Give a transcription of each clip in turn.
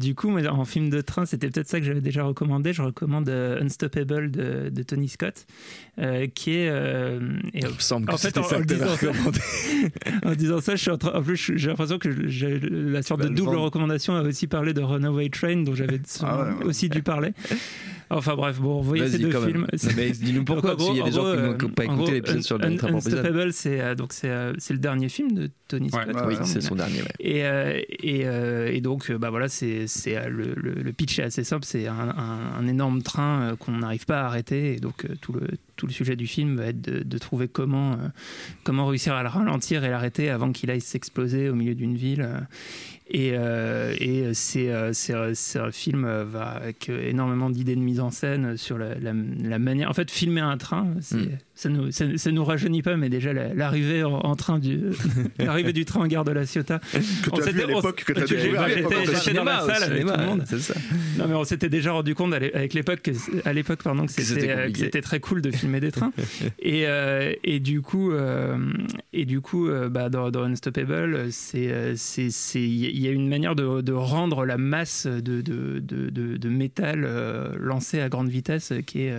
Du coup, moi, en film de train, c'était peut-être ça que j'avais déjà recommandé. Je recommande euh, Unstoppable de, de Tony Scott, euh, qui est. euh, et- Il me semble que en fait, c'était en, ça que disant ça, en disant ça, je suis en, train- en plus, j'ai l'impression que j'ai la sorte Bah, de le double recommandation a aussi parlé de Runaway Train, dont j'avais Ah ouais, ouais. aussi dû parler. Enfin bref, bon, vous voyez ces deux films. Dis-nous pourquoi, parce qu'il y a des gens qui euh, n'ont pas en écouté l'épisode sur le. Unstoppable, c'est euh, donc c'est euh, c'est le dernier film de Tony Ouais, Scott. Oui, c'est son dernier, ouais. Et, euh, et, euh, et donc, euh, bah voilà, c'est c'est, euh, le, le, le pitch est assez simple. C'est un, un- un énorme train euh, qu'on n'arrive pas à arrêter. Et donc, euh, tout, le, tout le sujet du film va être de, trouver comment, euh, comment réussir à le ralentir et l'arrêter avant qu'il aille s'exploser au milieu d'une ville. Et, euh, euh, euh, c'est un film avec énormément d'idées de mise en scène sur la, manière. En fait, filmer un train, Mm. Ça, nous, ça, ça nous rajeunit pas, mais déjà la- l'arrivée en, en train du l'arrivée du train en gare de la Ciotat. Que On tu as vu à l'époque que tu as découvert j'étais- dans la salle avec tout le monde. Ça. Non mais on s'était déjà rendu compte avec l'époque que- à l'époque pardon que c'était euh, c'était très cool de filmer des trains et, euh, et du coup euh, et du coup euh, bah, dans, dans Unstoppable c'est euh, c'est c'est il y a une manière de, de rendre la masse de de, de, de, de métal euh, lancé à grande vitesse qui est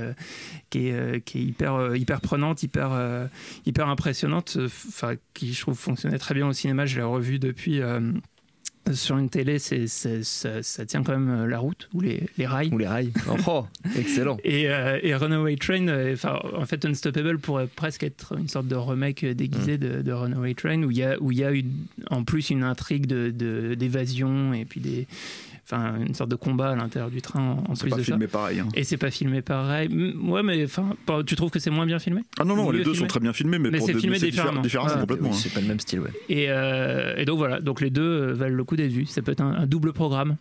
qui est, qui est hyper hyper prenante hyper euh, hyper impressionnante euh, enfin qui je trouve fonctionnait très bien au cinéma je l'ai revu depuis euh, sur une télé, c'est, c'est- ça, ça tient quand même la route ou les, les rails. Ou les rails. Oh, excellent. Et, euh, et Runaway Train, enfin, en fait, Unstoppable pourrait presque être une sorte de remake déguisé de, de Runaway Train, où il y a, où y a une- en plus une intrigue de, de- d'évasion et puis des, enfin, une sorte de combat à l'intérieur du train en, plus pas de filmé pareil. hein. ça. Et c'est pas filmé pareil. Ouais, mais enfin, tu trouves que c'est moins bien filmé? Ah non, non, les deux filmé? sont très bien filmés, mais, Mais pour c'est filmé différemment. différemment Ah, complètement. Oui, hein. c'est pas le même style, ouais. et, euh, et donc voilà, donc les deux euh, valent le coup d'être vus. Ça peut être un, un double programme.